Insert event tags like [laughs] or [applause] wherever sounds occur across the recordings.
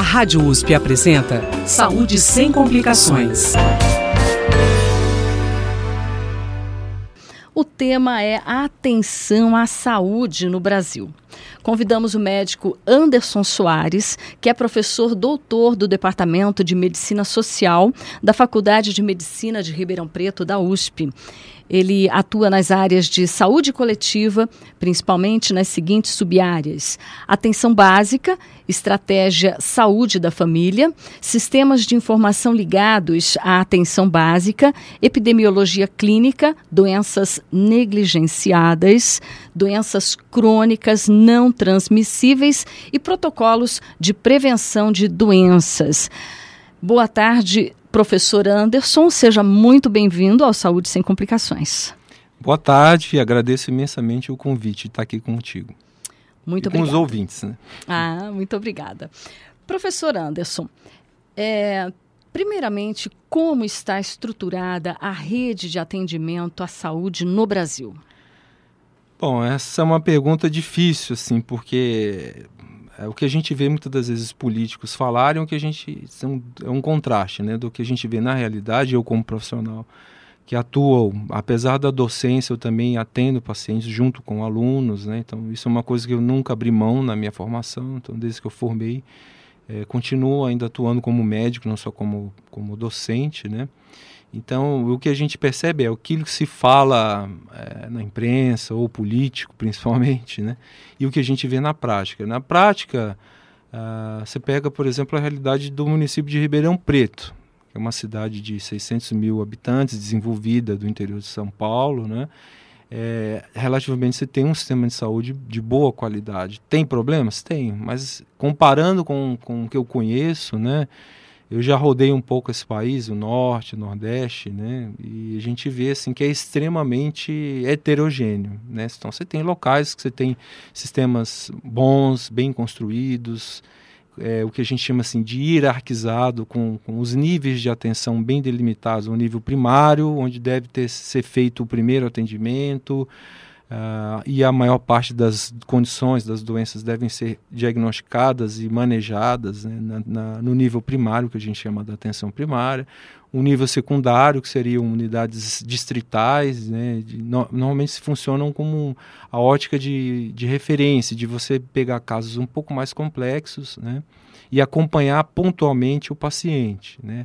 A Rádio USP apresenta Saúde sem complicações. O tema é a atenção à saúde no Brasil. Convidamos o médico Anderson Soares, que é professor doutor do Departamento de Medicina Social da Faculdade de Medicina de Ribeirão Preto, da USP. Ele atua nas áreas de saúde coletiva, principalmente nas seguintes subáreas: atenção básica, estratégia saúde da família, sistemas de informação ligados à atenção básica, epidemiologia clínica, doenças negligenciadas, doenças crônicas não transmissíveis e protocolos de prevenção de doenças. Boa tarde, Professor Anderson, seja muito bem-vindo ao Saúde Sem Complicações. Boa tarde e agradeço imensamente o convite de estar aqui contigo. Muito e obrigada. Com os ouvintes, né? Ah, muito obrigada. Professor Anderson, é, primeiramente, como está estruturada a rede de atendimento à saúde no Brasil? Bom, essa é uma pergunta difícil, assim, porque é, o que a gente vê muitas das vezes políticos falarem, o que a gente é um contraste, né, do que a gente vê na realidade. Eu como profissional que atuo, apesar da docência, eu também atendo pacientes junto com alunos, né. Então isso é uma coisa que eu nunca abri mão na minha formação. Então desde que eu formei, é, continuo ainda atuando como médico, não só como como docente, né. Então, o que a gente percebe é aquilo que se fala é, na imprensa, ou político principalmente, né? e o que a gente vê na prática. Na prática, uh, você pega, por exemplo, a realidade do município de Ribeirão Preto, que é uma cidade de 600 mil habitantes, desenvolvida do interior de São Paulo, né? É, relativamente você tem um sistema de saúde de boa qualidade. Tem problemas? Tem, mas comparando com, com o que eu conheço, né? Eu já rodei um pouco esse país, o norte, o nordeste, né? E a gente vê assim que é extremamente heterogêneo, né? Então você tem locais que você tem sistemas bons, bem construídos, é, o que a gente chama assim de hierarquizado, com, com os níveis de atenção bem delimitados, o nível primário, onde deve ter ser feito o primeiro atendimento, Uh, e a maior parte das condições das doenças devem ser diagnosticadas e manejadas né, na, na, no nível primário, que a gente chama da atenção primária. O nível secundário, que seriam unidades distritais, né, de, no, normalmente funcionam como a ótica de, de referência, de você pegar casos um pouco mais complexos né, e acompanhar pontualmente o paciente. Né.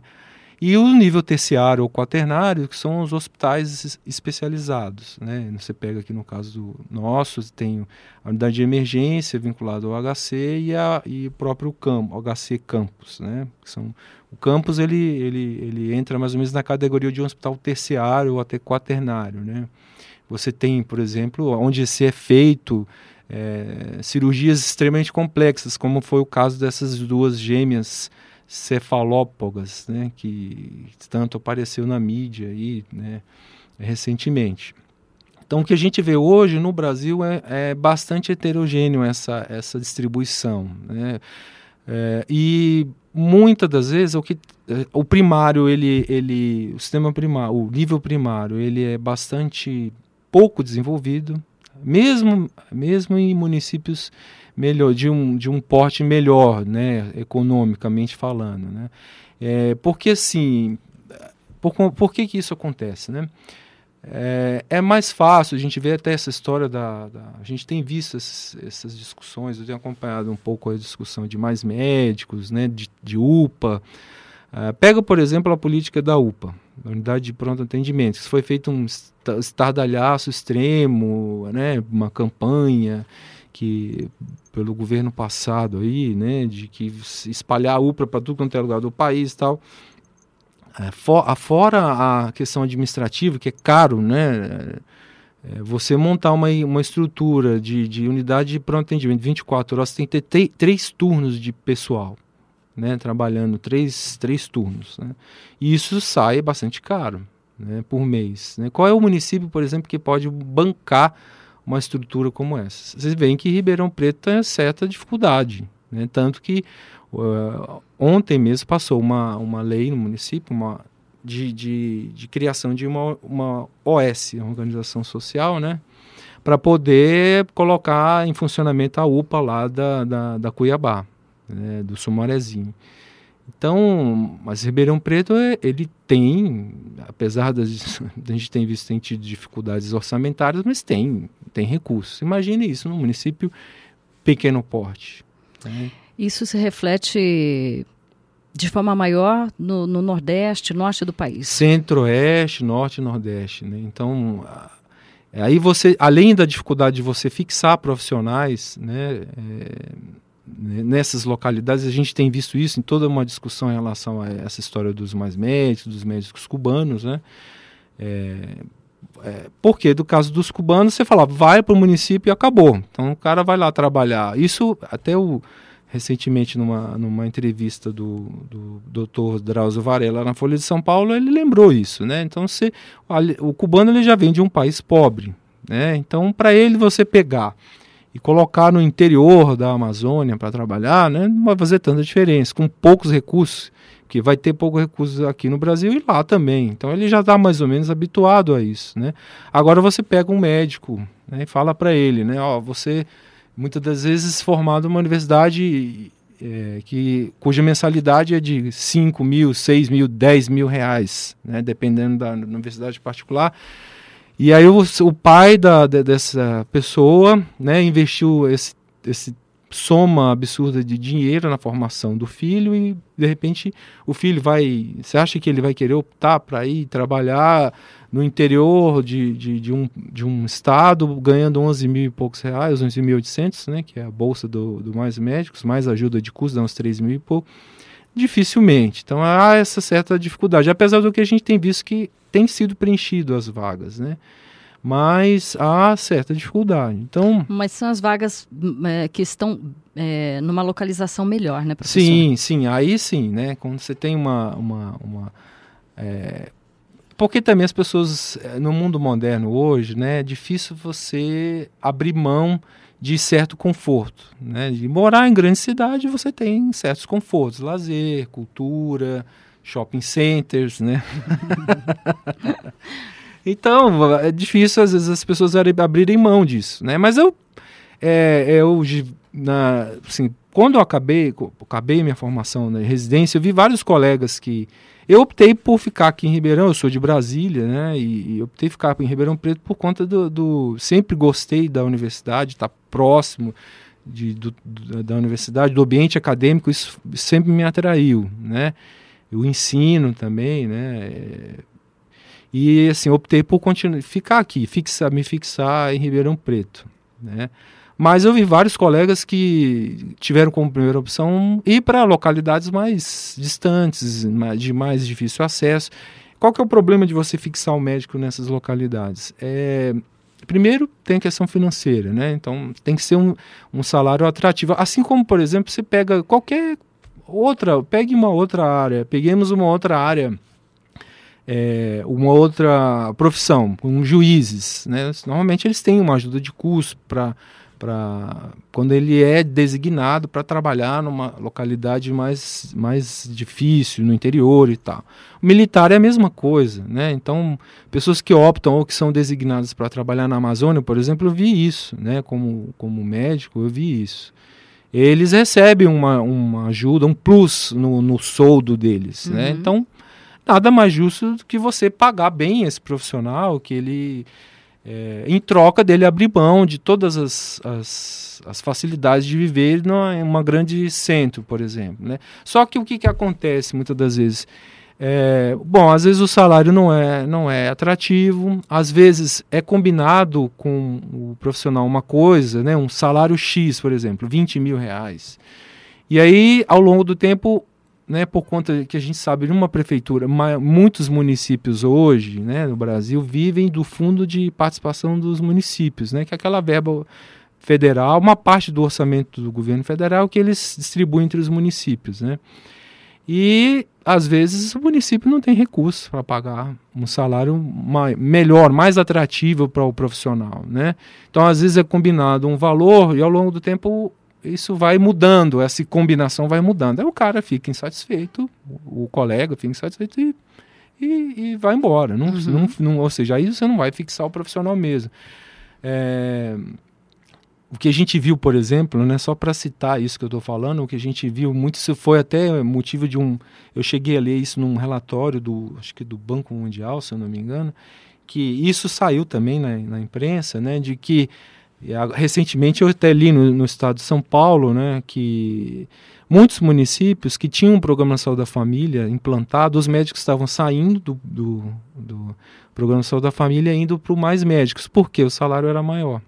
E o nível terciário ou quaternário, que são os hospitais especializados. Né? Você pega aqui no caso nosso, tem a unidade de emergência vinculada ao HC e, a, e o próprio campo, HC Campus. Né? São, o campus ele, ele, ele entra mais ou menos na categoria de um hospital terciário ou até quaternário. Né? Você tem, por exemplo, onde se é feito é, cirurgias extremamente complexas, como foi o caso dessas duas gêmeas cefalópogas, né, que tanto apareceu na mídia aí, né, recentemente. Então, o que a gente vê hoje no Brasil é, é bastante heterogêneo essa, essa distribuição. Né? É, e muitas das vezes o que o primário ele ele o sistema primário o nível primário ele é bastante pouco desenvolvido mesmo mesmo em municípios melhor, de um, de um porte melhor, né, economicamente falando, né? É, porque assim, por, por que que isso acontece, né? É, é, mais fácil, a gente vê até essa história da, da a gente tem visto essas, essas, discussões, eu tenho acompanhado um pouco a discussão de mais médicos, né, de, de UPA. Uh, pega, por exemplo, a política da UPA, da Unidade de Pronto Atendimento, que foi feito um estardalhaço extremo, né, uma campanha que pelo governo passado aí, né, de que espalhar a UPA para tudo quanto é lugar do país e tal. É, for, fora a questão administrativa, que é caro, né, é, você montar uma, uma estrutura de, de unidade de pronto atendimento 24 horas, tem que ter três turnos de pessoal, né, trabalhando três, três turnos. Né, e isso sai bastante caro né, por mês. Né. Qual é o município, por exemplo, que pode bancar uma estrutura como essa. Vocês veem que Ribeirão Preto tem certa dificuldade, né? tanto que uh, ontem mesmo passou uma, uma lei no município uma, de, de, de criação de uma, uma OS, uma organização social, né? para poder colocar em funcionamento a UPA lá da, da, da Cuiabá. né, do Sumarezinho. Então, mas Ribeirão Preto, é, ele tem, apesar das, [laughs] a gente tem visto tem tido dificuldades orçamentárias, mas tem, tem recursos. Imagine isso num município pequeno porte. Né? Isso se reflete de forma maior no, no, Nordeste, Norte do país? Centro-Oeste, Norte e Nordeste. Né? Então, aí você, além da dificuldade de você fixar profissionais, né, é, nessas localidades, a gente tem visto isso em toda uma discussão em relação a essa história dos mais médicos, dos médicos cubanos, né? É, é, porque do caso dos cubanos, você falava, vai para o município e acabou. Então o cara vai lá trabalhar. Isso até o recentemente numa, numa entrevista do, do Dr. Drauzio Varela na Folha de São Paulo, ele lembrou isso, né? Então você, o cubano ele já vem de um país pobre, né? Então para ele você pegar e colocar no interior da Amazônia para trabalhar, né, não vai fazer tanta diferença, com poucos recursos, que vai ter poucos recursos aqui no Brasil e lá também. Então ele já está mais ou menos habituado a isso, né? Agora você pega um médico né, e fala para ele, né, ó, você muitas das vezes formado numa universidade é, que, cuja mensalidade é de 5 mil, 6 mil, 10 mil reais, né, dependendo da universidade particular. E aí o, o pai da, de, dessa pessoa né, investiu esse, esse soma absurda de dinheiro na formação do filho e de repente o filho vai. Você acha que ele vai querer optar para ir trabalhar no interior de, de, de, um, de um estado ganhando 11 mil e poucos reais, 11.800, né, que é a bolsa do, do Mais Médicos, mais ajuda de custo, dá uns 3 mil e pouco? Dificilmente. Então há essa certa dificuldade, apesar do que a gente tem visto que tem sido preenchido as vagas, né? Mas há certa dificuldade. Então, mas são as vagas é, que estão é, numa localização melhor, né, professor? Sim, sim, aí sim, né? Quando você tem uma, uma, uma é, porque também as pessoas é, no mundo moderno hoje, né, é difícil você abrir mão de certo conforto, né? De morar em grande cidade, você tem certos confortos, lazer, cultura, shopping centers, né? [laughs] então, é difícil às vezes as pessoas abrirem mão disso, né? Mas eu, é, eu na, assim, quando eu acabei, acabei minha formação na residência, eu vi vários colegas que eu optei por ficar aqui em Ribeirão, eu sou de Brasília, né? E, e optei ficar em Ribeirão Preto por conta do, do sempre gostei da universidade, estar tá próximo de, do, da universidade, do ambiente acadêmico, isso sempre me atraiu, né? o ensino também, né? E assim, optei por continuar, ficar aqui, fixar, me fixar em Ribeirão Preto, né? Mas eu vi vários colegas que tiveram como primeira opção ir para localidades mais distantes, de mais difícil acesso. Qual que é o problema de você fixar o um médico nessas localidades? É, primeiro, tem a questão financeira, né? Então, tem que ser um, um salário atrativo. Assim como, por exemplo, você pega qualquer outra, pegue uma outra área, peguemos uma outra área, é, uma outra profissão, com juízes, né? Normalmente eles têm uma ajuda de custo para para quando ele é designado para trabalhar numa localidade mais, mais difícil, no interior e tal. O militar é a mesma coisa, né? Então, pessoas que optam ou que são designadas para trabalhar na Amazônia, por exemplo, eu vi isso, né? Como, como médico, eu vi isso eles recebem uma, uma ajuda, um plus no, no soldo deles, né? uhum. né? Então, nada mais justo do que você pagar bem esse profissional, que ele, é, em troca dele abrir mão de todas as, as, as facilidades de viver em uma grande centro, por exemplo, né? Só que o que, que acontece muitas das vezes? É, bom, às vezes o salário não é, não é atrativo, às vezes é combinado com o profissional uma coisa, né, um salário X, por exemplo, 20 mil reais. E aí, ao longo do tempo, né, por conta que a gente sabe, numa prefeitura, muitos municípios hoje né, no Brasil vivem do fundo de participação dos municípios, né, que é aquela verba federal, uma parte do orçamento do governo federal que eles distribuem entre os municípios. Né. E às vezes o município não tem recursos para pagar um salário mais, melhor, mais atrativo para o profissional, né? Então às vezes é combinado um valor e ao longo do tempo isso vai mudando, essa combinação vai mudando. Aí o cara fica insatisfeito, o colega fica insatisfeito e, e, e vai embora. Não, uhum. não, não, ou seja, aí você não vai fixar o profissional mesmo. É, o que a gente viu, por exemplo, né, só para citar isso que eu estou falando, o que a gente viu muito, isso foi até motivo de um. Eu cheguei a ler isso num relatório do, acho que do Banco Mundial, se eu não me engano, que isso saiu também na, na imprensa, né, de que recentemente eu até li no, no, estado de São Paulo, né, que muitos municípios que tinham um programa de saúde da família implantado, os médicos estavam saindo do, do, do programa de saúde da família indo para mais médicos, porque o salário era maior.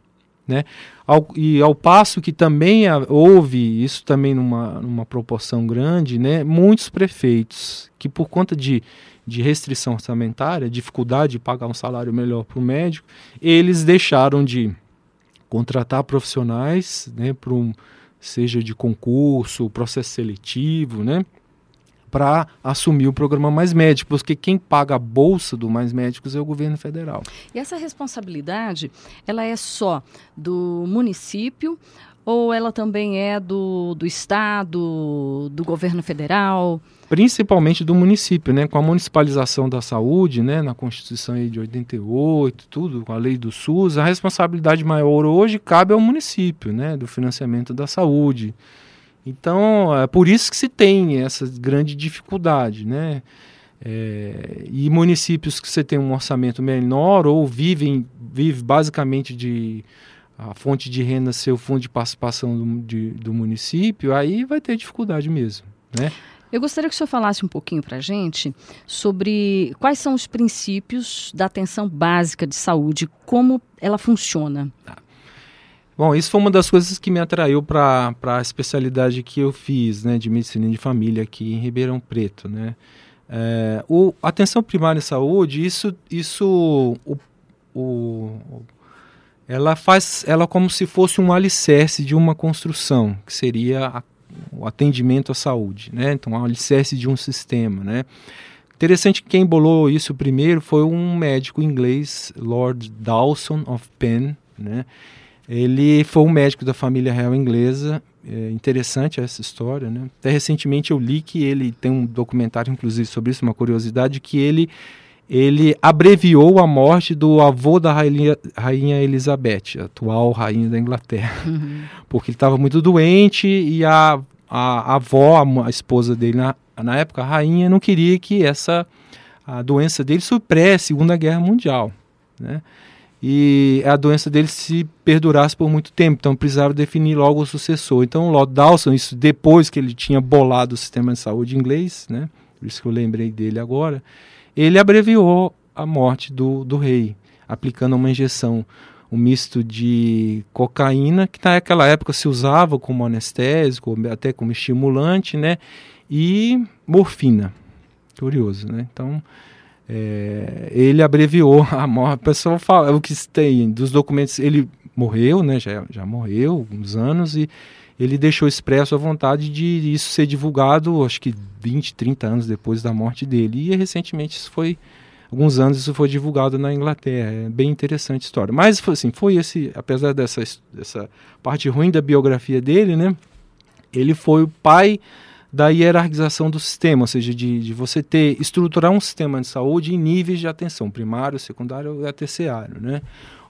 Né? Ao, e ao passo que também houve, isso também numa, numa proporção grande, né, muitos prefeitos que por conta de, de restrição orçamentária, dificuldade de pagar um salário melhor para o médico, eles deixaram de contratar profissionais, né, para um, seja de concurso, processo seletivo, né, para assumir o programa Mais Médicos, porque quem paga a bolsa do Mais Médicos é o governo federal. E essa responsabilidade, ela é só do município ou ela também é do, do estado, do governo federal? Principalmente do município, né? Com a municipalização da saúde, né? Na Constituição de 88, tudo, com a lei do SUS, a responsabilidade maior hoje cabe ao município, né? Do financiamento da saúde. Então, é por isso que se tem essa grande dificuldade, né? É, e municípios que você tem um orçamento menor ou vivem vive basicamente de a fonte de renda ser o fundo de participação do, de, do município, aí vai ter dificuldade mesmo, né? Eu gostaria que o senhor falasse um pouquinho para a gente sobre quais são os princípios da atenção básica de saúde, como ela funciona. Tá. Bom, isso foi uma das coisas que me atraiu para a especialidade que eu fiz, né, de medicina de família aqui em Ribeirão Preto, né. É, o atenção primária em saúde, isso, isso, o, o, ela faz, ela como se fosse um alicerce de uma construção, que seria a, o atendimento à saúde, né. Então, um alicerce de um sistema, né. Interessante que quem bolou isso primeiro foi um médico inglês, Lord Dawson of Penn, né ele foi um médico da família real inglesa. É interessante essa história, né? Até recentemente eu li que ele tem um documentário, inclusive, sobre isso, uma curiosidade, que ele ele abreviou a morte do avô da rainha, rainha Elizabeth, atual rainha da Inglaterra, uhum. porque ele estava muito doente e a, a, a avó, a, a, esposa dele na, na época, a rainha, não queria que essa a doença dele supere a Segunda Guerra Mundial, né? e a doença dele se perdurasse por muito tempo, então precisava definir logo o sucessor. Então o Lord Dawson, isso depois que ele tinha bolado o sistema de saúde inglês, né, por isso que eu lembrei dele agora, ele abreviou a morte do, do rei, aplicando uma injeção, um misto de cocaína, que naquela época se usava como anestésico, até como estimulante, né, e morfina. Curioso, né? Então, é, ele abreviou a morte. O pessoal fala, o que tem dos documentos, ele morreu, né? Já, já morreu uns anos e ele deixou expresso a vontade de isso ser divulgado, acho que 20, 30 anos depois da morte dele. E recentemente isso foi alguns anos isso foi divulgado na Inglaterra. É bem interessante a história. Mas assim, foi esse, apesar dessa, dessa parte ruim da biografia dele, né? Ele foi o pai da hierarquização do sistema, ou seja, de, de você ter estruturar um sistema de saúde em níveis de atenção, primário, secundário e terciário. Né?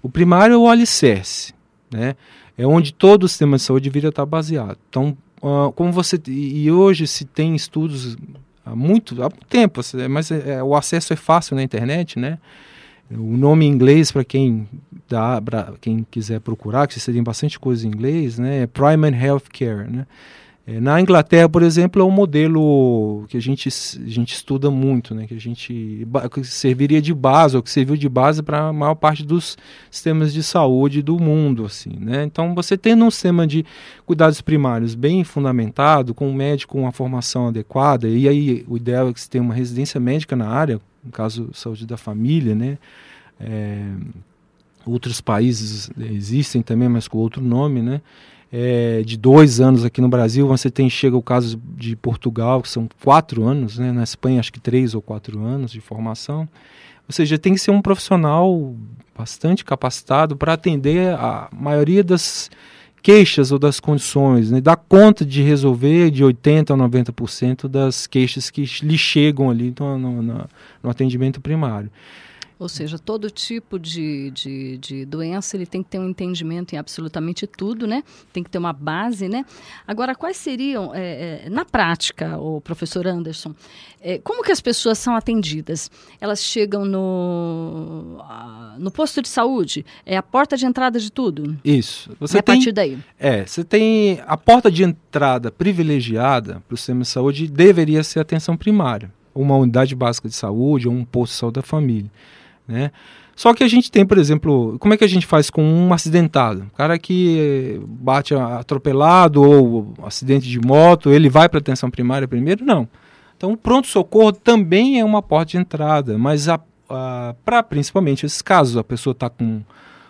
O primário é o alicerce, né? é onde todo o sistema de saúde deveria estar baseado. Então, uh, como você e hoje se tem estudos há muito, há tempo, mas é, o acesso é fácil na internet, né? O nome em inglês para quem dá, pra quem quiser procurar, que você tem bastante coisa em inglês, né? É Primary Health Care, né? É, na Inglaterra, por exemplo, é um modelo que a gente, a gente estuda muito, né? que a gente que serviria de base, ou que serviu de base para a maior parte dos sistemas de saúde do mundo. Assim, né? Então, você tendo um sistema de cuidados primários bem fundamentado, com um médico com uma formação adequada, e aí o ideal é que você tenha uma residência médica na área, no caso, saúde da família, né? É, outros países existem também, mas com outro nome, né? É, de dois anos aqui no Brasil, você tem chega o caso de Portugal, que são quatro anos, né? na Espanha acho que três ou quatro anos de formação. Ou seja, tem que ser um profissional bastante capacitado para atender a maioria das queixas ou das condições, né? dar conta de resolver de 80% a 90% das queixas que lhe chegam ali no, no, no atendimento primário. Ou seja, todo tipo de, de, de, doença ele tem que ter um entendimento em absolutamente tudo, né? Tem que ter uma base, né? Agora, quais seriam, é, é, na prática, o professor Anderson, é, como que as pessoas são atendidas? Elas chegam no, no posto de saúde? É a porta de entrada de tudo? Isso. Você é tem, a partir daí? É, você tem a porta de entrada privilegiada para o sistema de saúde deveria ser a atenção primária. Uma unidade básica de saúde ou um posto de saúde da família. Né? Só que a gente tem, por exemplo, como é que a gente faz com um acidentado? O cara que bate atropelado ou acidente de moto, ele vai para atenção primária primeiro? Não. Então, o pronto-socorro também é uma porta de entrada, mas para principalmente esses casos, a pessoa está com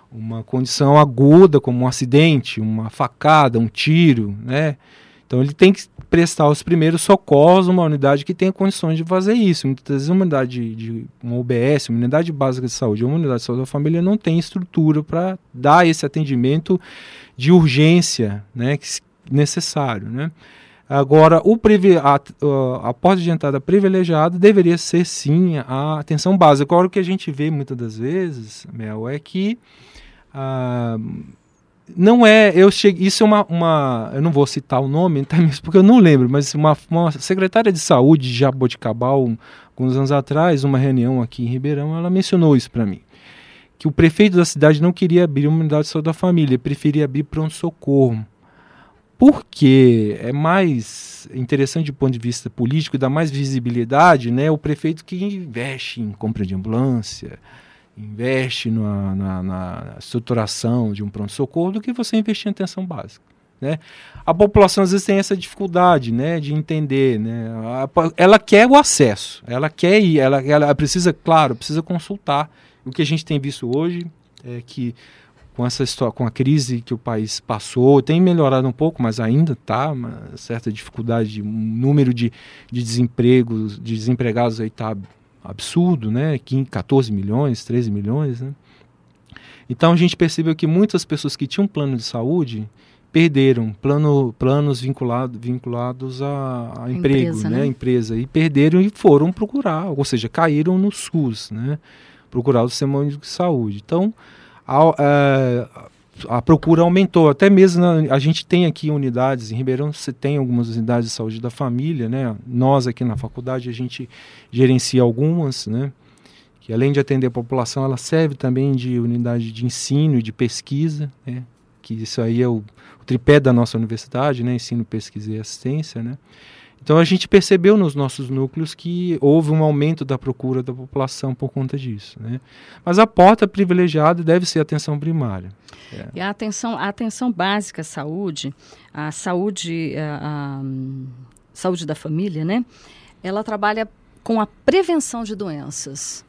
uma condição aguda, como um acidente, uma facada, um tiro, né? Então ele tem que prestar os primeiros socorros numa unidade que tenha condições de fazer isso. Muitas vezes uma unidade de, de uma UBS, uma unidade básica de saúde, uma unidade de saúde da família não tem estrutura para dar esse atendimento de urgência, né, necessário, né? Agora, o a, a, porta de entrada privilegiada deveria ser sim a atenção básica. Agora, o que a gente vê muitas das vezes, Mel, é que ah, não é, eu cheguei, isso é uma, uma, eu não vou citar o nome, tá, [laughs] porque eu não lembro, mas uma, uma secretária de saúde de Jaboticabal, alguns anos atrás, numa reunião aqui em Ribeirão, ela mencionou isso para mim, que o prefeito da cidade não queria abrir uma unidade de saúde da família, preferia abrir pronto-socorro. Porque é mais interessante do ponto de vista político, dá mais visibilidade, né? O prefeito que investe em compra de ambulância, investe na, na, na estruturação de um pronto-socorro do que você investir em atenção básica. Né? A população às vezes tem essa dificuldade né, de entender. Né? Ela quer o acesso, ela quer ir, ela, ela precisa, claro, precisa consultar. O que a gente tem visto hoje é que com essa história, com a crise que o país passou, tem melhorado um pouco, mas ainda está uma certa dificuldade, um número de, de desempregos, de desempregados aí está absurdo, né? 14 milhões, 13 milhões, né? Então a gente percebeu que muitas pessoas que tinham plano de saúde perderam plano, planos vinculados vinculados a, a emprego, empresa, né? né? Empresa e perderam e foram procurar, ou seja, caíram no SUS, né? Procurar o sistema único de saúde. Então a, é, a procura aumentou. Até mesmo na, a gente tem aqui unidades, em Ribeirão você tem algumas unidades de saúde da família, né? Nós aqui na faculdade a gente gerencia algumas, né? Que além de atender a população, ela serve também de unidade de ensino e de pesquisa, né? Que isso aí é o, o tripé da nossa universidade, né? Ensino, pesquisa e assistência, né? Então a gente percebeu nos nossos núcleos que houve um aumento da procura da população por conta disso. Né? Mas a porta privilegiada deve ser a atenção primária. É. E a atenção, a atenção básica à saúde, a saúde, a, a saúde da família, né? Ela trabalha com a prevenção de doenças.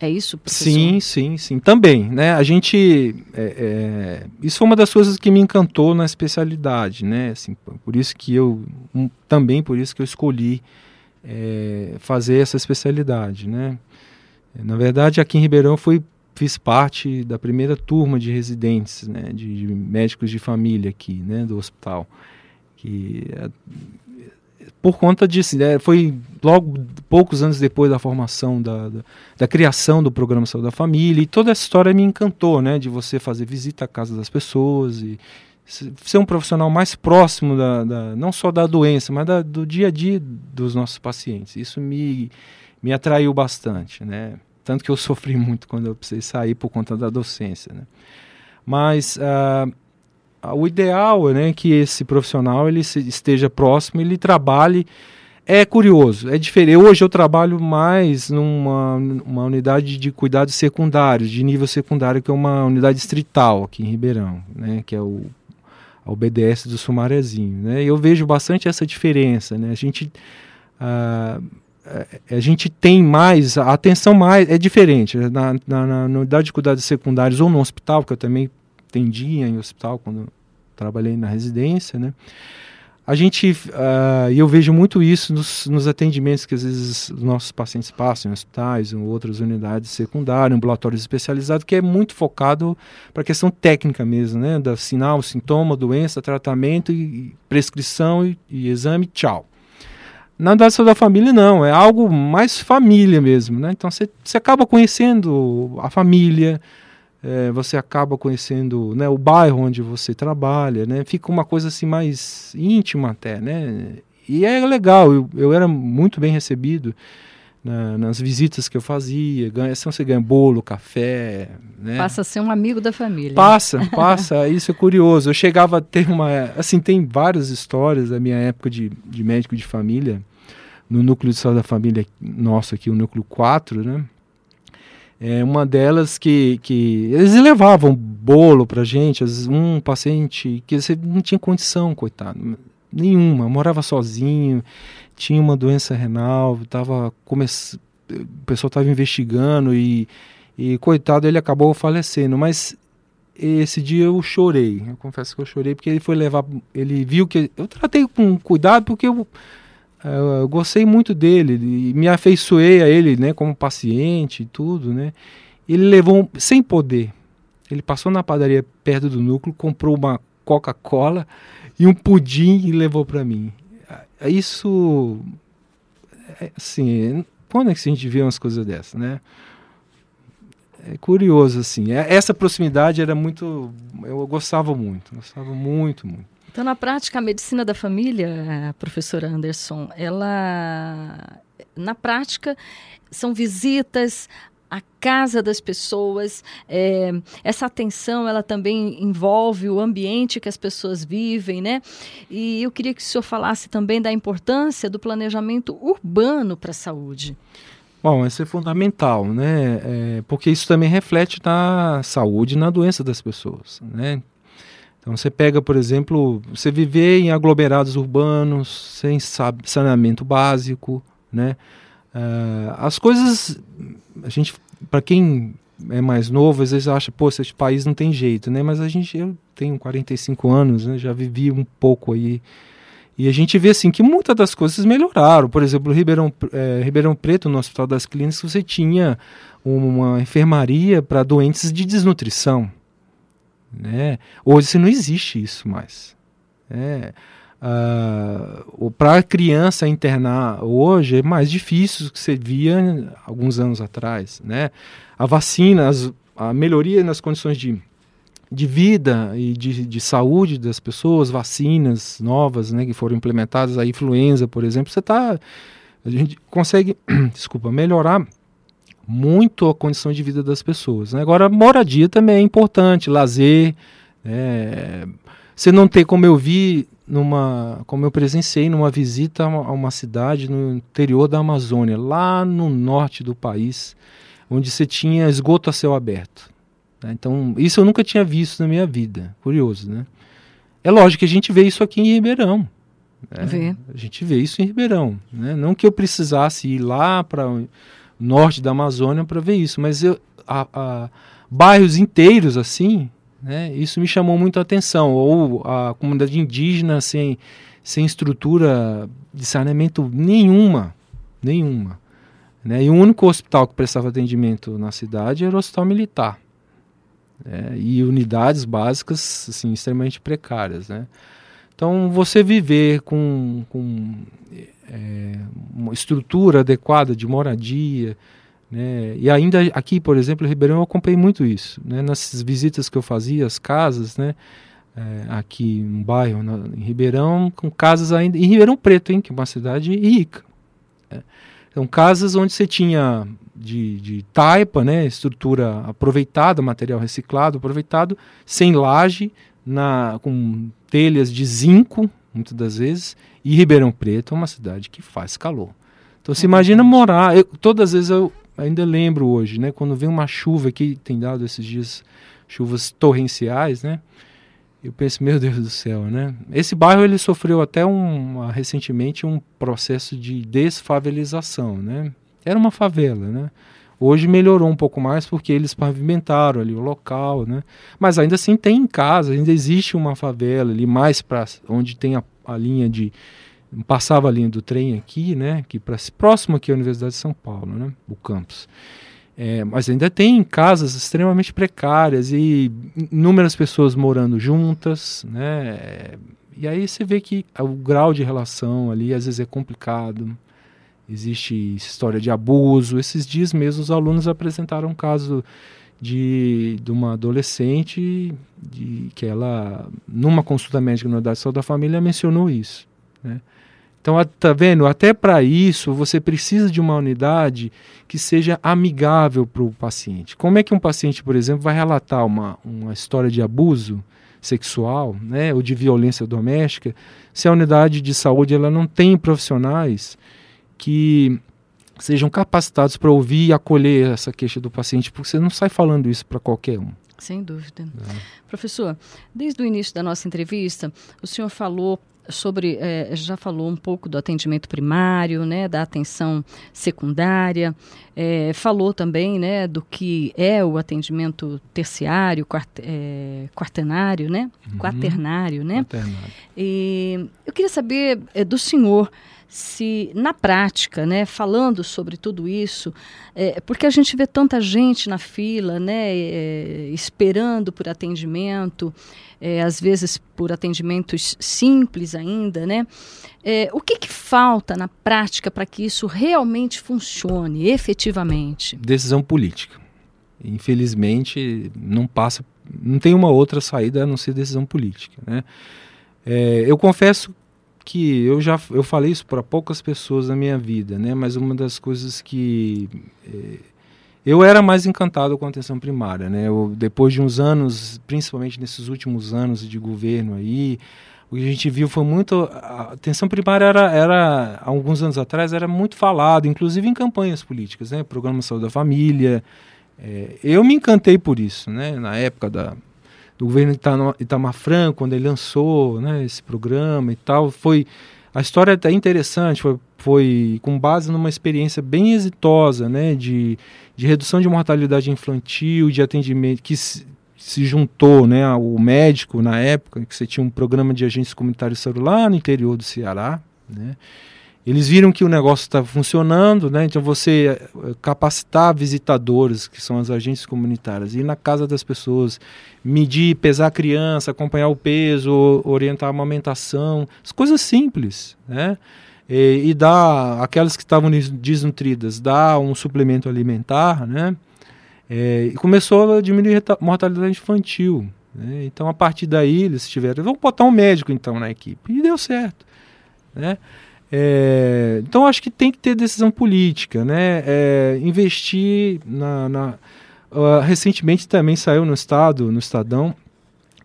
É isso, professor? Sim, sim, sim. Também, né? A gente... É, é, isso foi uma das coisas que me encantou na especialidade, né? Assim, por isso que eu... Um, também por isso que eu escolhi é, fazer essa especialidade, né? Na verdade, aqui em Ribeirão fui, fiz parte da primeira turma de residentes, né? De, de médicos de família aqui, né? Do hospital. Que por conta disso, né, foi logo poucos anos depois da formação, da, da, da, criação do programa Saúde da Família, e toda essa história me encantou, né, de você fazer visita à casa das pessoas e ser um profissional mais próximo, da, da não só da doença, mas da, do dia a dia dos nossos pacientes. Isso me, me atraiu bastante, né, tanto que eu [laughs] sofri muito quando eu precisei sair por conta da docência, né. Mas... Uh, o ideal é né, que esse profissional ele esteja próximo, ele trabalhe. É curioso, é diferente. Hoje eu trabalho mais numa uma unidade de cuidados secundários, de nível secundário, que é uma unidade distrital aqui em Ribeirão, né, que é o, o BDS do Sumarezinho. Né, eu vejo bastante essa diferença. Né, a gente. Uh, a gente tem mais, a atenção mais é diferente. Na, na, na, unidade de cuidados secundários ou no hospital, que eu também atendia em hospital quando trabalhei na residência, né? A gente, uh, eu vejo muito isso nos, nos, atendimentos que às vezes os nossos pacientes passam em hospitais ou outras unidades secundárias, ambulatórios especializados, que é muito focado para a questão técnica mesmo, né? Da sinal, sintoma, doença, tratamento, e, prescrição e, e exame, tchau. na doação da família não, é algo mais família mesmo, né? Então você acaba conhecendo a família, é, você acaba conhecendo né, o bairro onde você trabalha, né? Fica uma coisa assim mais íntima até, né? E é legal, eu, eu era muito bem recebido na, nas visitas que eu fazia, ganha, assim você ganha bolo, café, né? Passa a ser um amigo da família. Passa, passa, [laughs] isso é curioso. Eu chegava a ter uma, assim, tem várias histórias da minha época de, de médico de família, no núcleo de saúde da família nosso aqui, o núcleo 4, né? É uma delas que, que eles levavam bolo pra gente, um paciente que não tinha condição, coitado, nenhuma, morava sozinho, tinha uma doença renal, tava come... o pessoal estava investigando e, e coitado ele acabou falecendo, mas esse dia eu chorei, eu confesso que eu chorei porque ele foi levar, ele viu que eu tratei com cuidado porque eu eu gostei muito dele me afeiçoei a ele, né, como paciente e tudo, né. Ele levou sem poder. Ele passou na padaria perto do núcleo, comprou uma Coca-Cola e um pudim e levou para mim. Isso, é, assim, quando é que a gente vê umas coisas dessas, né? É curioso, assim. É, essa proximidade era muito. Eu gostava muito, gostava muito, muito. Então, na prática, a medicina da família, professora Anderson, ela, na prática, são visitas à casa das pessoas. É, essa atenção, ela também envolve o ambiente que as pessoas vivem, né? E eu queria que o senhor falasse também da importância do planejamento urbano para a saúde. Bom, isso é fundamental, né? É, porque isso também reflete na saúde e na doença das pessoas, né? Então você pega, por exemplo, você viver em aglomerados urbanos, sem saneamento básico, né? Uh, as coisas, a gente, para quem é mais novo, às vezes acha, pô, esse país não tem jeito, né? Mas a gente, eu tenho 45 anos, né? Já vivi um pouco aí. E a gente vê assim que muitas das coisas melhoraram. Por exemplo, Ribeirão, é, Ribeirão Preto, no Hospital das Clínicas, você tinha uma enfermaria para doentes de desnutrição. Né? Hoje não existe isso mais. É, uh, Para a criança internar hoje é mais difícil do que você via alguns anos atrás. Né? A vacina, as, a melhoria nas condições de, de vida e de, de saúde das pessoas, vacinas novas né, que foram implementadas, a influenza, por exemplo, você tá, a gente consegue [clears throat] desculpa, melhorar muito a condição de vida das pessoas. Né? Agora, moradia também é importante, lazer. É, você não ter, como eu vi, numa, como eu presenciei numa visita a uma, cidade no interior da Amazônia, lá no norte do país, onde você tinha esgoto a céu aberto. Né? Então, isso eu nunca tinha visto na minha vida. Curioso, né? É lógico que a gente vê isso aqui em Ribeirão. Né? Vê. A gente vê isso em Ribeirão. Né? Não que eu precisasse ir lá para norte da Amazônia para ver isso, mas eu, a, a, bairros inteiros assim, né, isso me chamou muito a atenção. Ou a comunidade indígena sem, sem estrutura de saneamento nenhuma, nenhuma. Né, e o único hospital que prestava atendimento na cidade era o hospital militar. Né, e unidades básicas assim, extremamente precárias. Né. Então, você viver com, com é, uma estrutura adequada de moradia. Né? E ainda aqui, por exemplo, em Ribeirão, eu acompanhei muito isso. Né? Nas visitas que eu fazia, as casas, né? É, aqui um bairro na, em Ribeirão, com casas ainda. Em Ribeirão Preto, hein? que é uma cidade rica. Né? Então, casas onde você tinha de, de taipa, né? estrutura aproveitada, material reciclado, aproveitado, sem laje, na, com telhas de zinco, muitas das vezes, e Ribeirão Preto é uma cidade que faz calor. Então você imagina morar, eu, todas as vezes eu ainda lembro hoje, né, quando vem uma chuva que tem dado esses dias chuvas torrenciais, né? Eu penso, meu Deus do céu, né? Esse bairro ele sofreu até um, recentemente um processo de desfavelização, né? Era uma favela, né? Hoje melhorou um pouco mais porque eles pavimentaram ali o local, né? Mas ainda assim tem em casa, ainda existe uma favela ali mais para onde tem a, a linha de passava a linha do trem aqui, né? Que para próximo aqui à Universidade de São Paulo, né? O campus. É, mas ainda tem casas extremamente precárias e inúmeras pessoas morando juntas, né? E aí você vê que o grau de relação ali às vezes é complicado, existe história de abuso. Esses dias mesmo os alunos apresentaram um caso de, de uma adolescente de, que ela, numa consulta médica na unidade de saúde da família, mencionou isso. Né? Então, tá vendo? Até para isso, você precisa de uma unidade que seja amigável para o paciente. Como é que um paciente, por exemplo, vai relatar uma, uma história de abuso sexual né, ou de violência doméstica se a unidade de saúde ela não tem profissionais que sejam capacitados para ouvir e acolher essa queixa do paciente, porque você não sai falando isso para qualquer um. Sem dúvida. É. Professor, desde o início da nossa entrevista, o senhor falou sobre, é, já falou um pouco do atendimento primário, né, da atenção secundária, é, falou também, né, do que é o atendimento terciário, quart, é, quaternário, né, uhum. quaternário, né. Quaternário. E eu queria saber do senhor se na prática, né, falando sobre tudo isso, é, porque a gente vê tanta gente na fila, né, é, esperando por atendimento, é, às vezes por atendimentos simples ainda, né? É, o que, que falta na prática para que isso realmente funcione efetivamente? Decisão política. Infelizmente, não passa, não tem uma outra saída a não ser decisão política, né? É, eu confesso que eu já eu falei isso para poucas pessoas na minha vida, né? Mas uma das coisas que é, eu era mais encantado com a atenção primária, né? Eu, depois de uns anos, principalmente nesses últimos anos de governo aí, o que a gente viu foi muito a atenção primária era, era alguns anos atrás era muito falado, inclusive em campanhas políticas, né? Programa Saúde da Família. É, eu me encantei por isso, né? Na época da do governo Itamar Franco, quando ele lançou né, esse programa e tal. Foi, a história é até interessante, foi, foi com base numa experiência bem exitosa né, de, de redução de mortalidade infantil, de atendimento, que se, se juntou né, o médico na época, que você tinha um programa de agentes comunitários celular no interior do Ceará, né, eles viram que o negócio estava funcionando, né? Então você eh, capacitar visitadores, que são as agentes comunitárias, ir na casa das pessoas, medir, pesar a criança, acompanhar o peso, orientar a amamentação, as coisas simples, né? E, e dar aquelas que estavam desnutridas, dar um suplemento alimentar, né? É, e começou a diminuir a mortalidade infantil. Né? Então a partir daí eles tiveram, vamos botar um médico então na equipe e deu certo, né? É, então acho que tem que ter decisão política, né? É, investir na, na uh, recentemente também saiu no estado, no Estadão,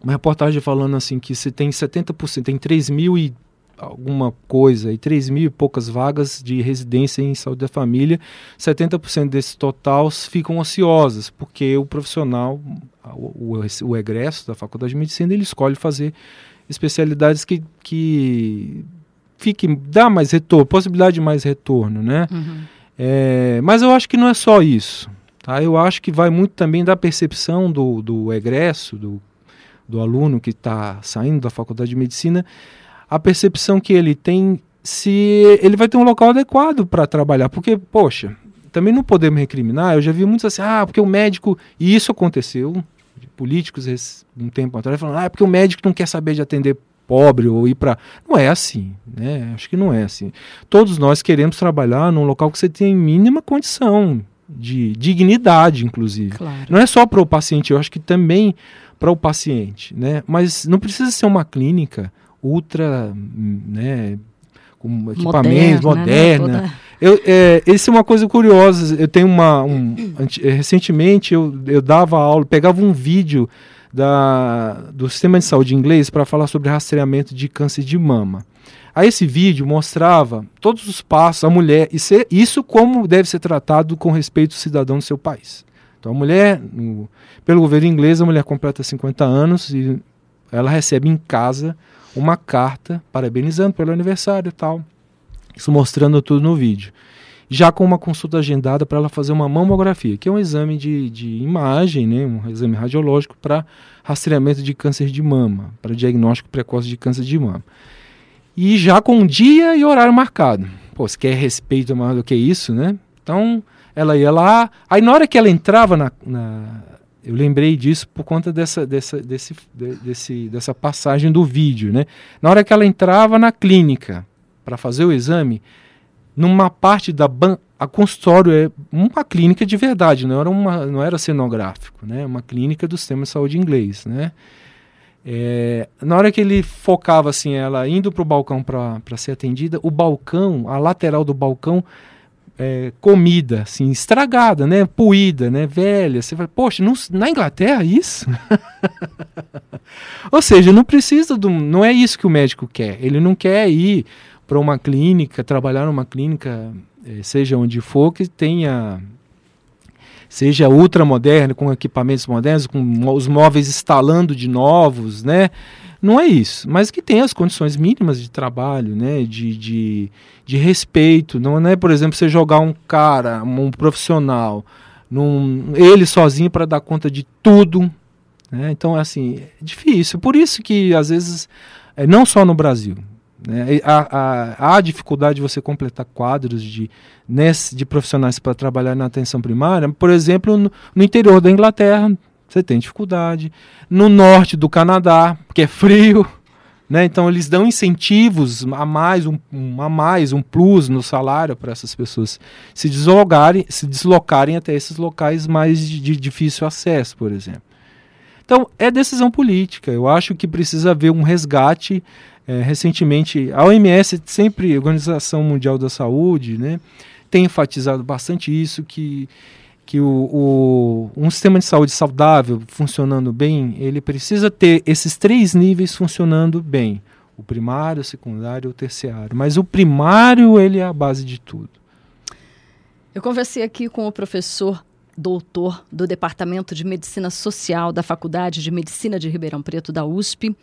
uma reportagem falando assim que se tem 70%, tem 3 mil e alguma coisa, e 3 mil e poucas vagas de residência em saúde da família, 70% desses totais ficam ociosas, porque o profissional, o, o, o egresso da faculdade de medicina, ele escolhe fazer especialidades que, que fique, dá mais retorno, possibilidade de mais retorno, né? Uhum. É, mas eu acho que não é só isso. Tá? Eu acho que vai muito também da percepção do, do egresso, do, do aluno que está saindo da faculdade de medicina, a percepção que ele tem se ele vai ter um local adequado para trabalhar. Porque, poxa, também não podemos recriminar. Eu já vi muitos assim, ah, porque o médico. E isso aconteceu, políticos um tempo atrás, falando, ah, é porque o médico não quer saber de atender pobre ou ir para. Não é assim, né? Acho que não é assim. Todos nós queremos trabalhar num local que você tem mínima condição de dignidade, inclusive. Claro. Não é só para o paciente, eu acho que também para o paciente, né? Mas não precisa ser uma clínica ultra, né? Com equipamentos moderna. Né? moderna. Eu, é, esse é uma coisa curiosa. Eu tenho uma. Um, [clears throat] recentemente eu, eu dava aula, pegava um vídeo da, do sistema de saúde inglês para falar sobre rastreamento de câncer de mama. Aí esse vídeo mostrava todos os passos, a mulher, e ser, isso como deve ser tratado com respeito ao cidadão do seu país. Então a mulher, no, pelo governo inglês, a mulher completa 50 anos e ela recebe em casa uma carta parabenizando pelo aniversário e tal. Isso mostrando tudo no vídeo já com uma consulta agendada para ela fazer uma mamografia, que é um exame de, de imagem, né, um exame radiológico para rastreamento de câncer de mama, para diagnóstico precoce de câncer de mama. E já com dia e horário marcado. Pô, você quer respeito mais do que isso, né? Então, ela ia lá, aí na hora que ela entrava na, na Eu lembrei disso por conta dessa, dessa, desse, desse, dessa passagem do vídeo, né? Na hora que ela entrava na clínica para fazer o exame, numa parte da ban a consultório é uma clínica de verdade, não era, uma, não era cenográfico, né? Uma clínica do sistema de saúde inglês, né? É, na hora que ele focava assim, ela indo para o balcão para ser atendida, o balcão, a lateral do balcão, é, comida, assim, estragada, né? Puída, né? Velha. Você fala, poxa, não, na Inglaterra isso? [laughs] Ou seja, não precisa do. Não é isso que o médico quer. Ele não quer ir para uma clínica, trabalhar numa clínica, é, seja onde for, que tenha seja ultramoderno, com equipamentos modernos, com os móveis instalando de novos, né? Não é isso, mas que tem as condições mínimas de trabalho, né? De, de, de respeito. Não é, por exemplo, você jogar um cara, um profissional, num, ele sozinho para dar conta de tudo. Né? Então, assim, é difícil. Por isso que, às vezes, é, não só no Brasil, né? Há, há, há, dificuldade de você completar quadros de, nesse, de profissionais para trabalhar na atenção primária. Por exemplo, no, no, interior da Inglaterra, você tem dificuldade. No norte do Canadá, que é frio. [laughs] Né? Então, eles dão incentivos a mais, um, um a mais, um plus no salário para essas pessoas se deslocarem, se deslocarem até esses locais mais de, de difícil acesso, por exemplo. Então, é decisão política. Eu acho que precisa haver um resgate é, recentemente, a OMS, sempre, Organização Mundial da Saúde, né, tem enfatizado bastante isso, que, que o, o, um sistema de saúde saudável, funcionando bem, ele precisa ter esses três níveis funcionando bem. O primário, o secundário e o terciário. Mas o primário, ele é a base de tudo. Eu conversei aqui com o professor doutor do Departamento de Medicina Social da Faculdade de Medicina de Ribeirão Preto, da USP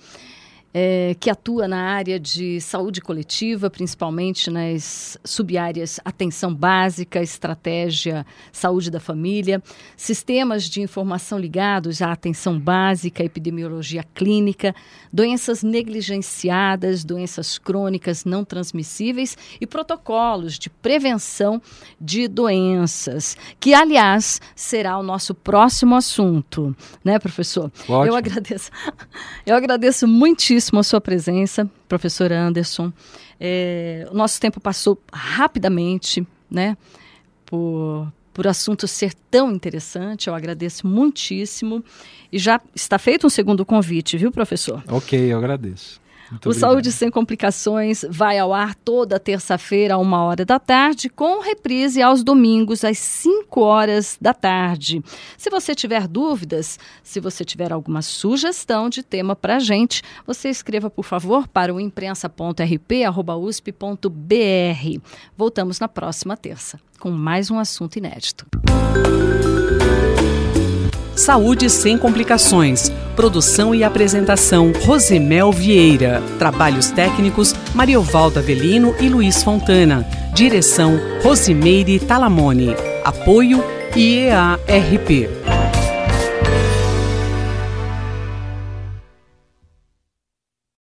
é, que atua na área de saúde coletiva, principalmente nas subáreas atenção básica, estratégia saúde da família, sistemas de informação ligados à atenção básica, epidemiologia clínica, doenças negligenciadas, doenças crônicas não transmissíveis e protocolos de prevenção de doenças, que aliás será o nosso próximo assunto, né, professor? Ótimo. Eu agradeço. [laughs] Eu agradeço muitíssimo muitíssimo a sua presença, professor Anderson. É, o nosso tempo passou rapidamente, né? Por, por assunto ser tão interessante. Eu agradeço muitíssimo. E já está feito um segundo convite, viu, professor? Ok, eu agradeço. Muito o obrigado. Saúde Sem Complicações vai ao ar toda terça-feira, a uma hora da tarde, com reprise aos domingos, às 5 horas da tarde. Se você tiver dúvidas, se você tiver alguma sugestão de tema para a gente, você escreva, por favor, para o imprensa.rp.usp.br. Voltamos na próxima terça, com mais um assunto inédito. Saúde sem complicações. Produção e apresentação: Rosemel Vieira. Trabalhos técnicos: Mariovaldo Avelino e Luiz Fontana. Direção: Rosimeire Talamone. Apoio IEARP.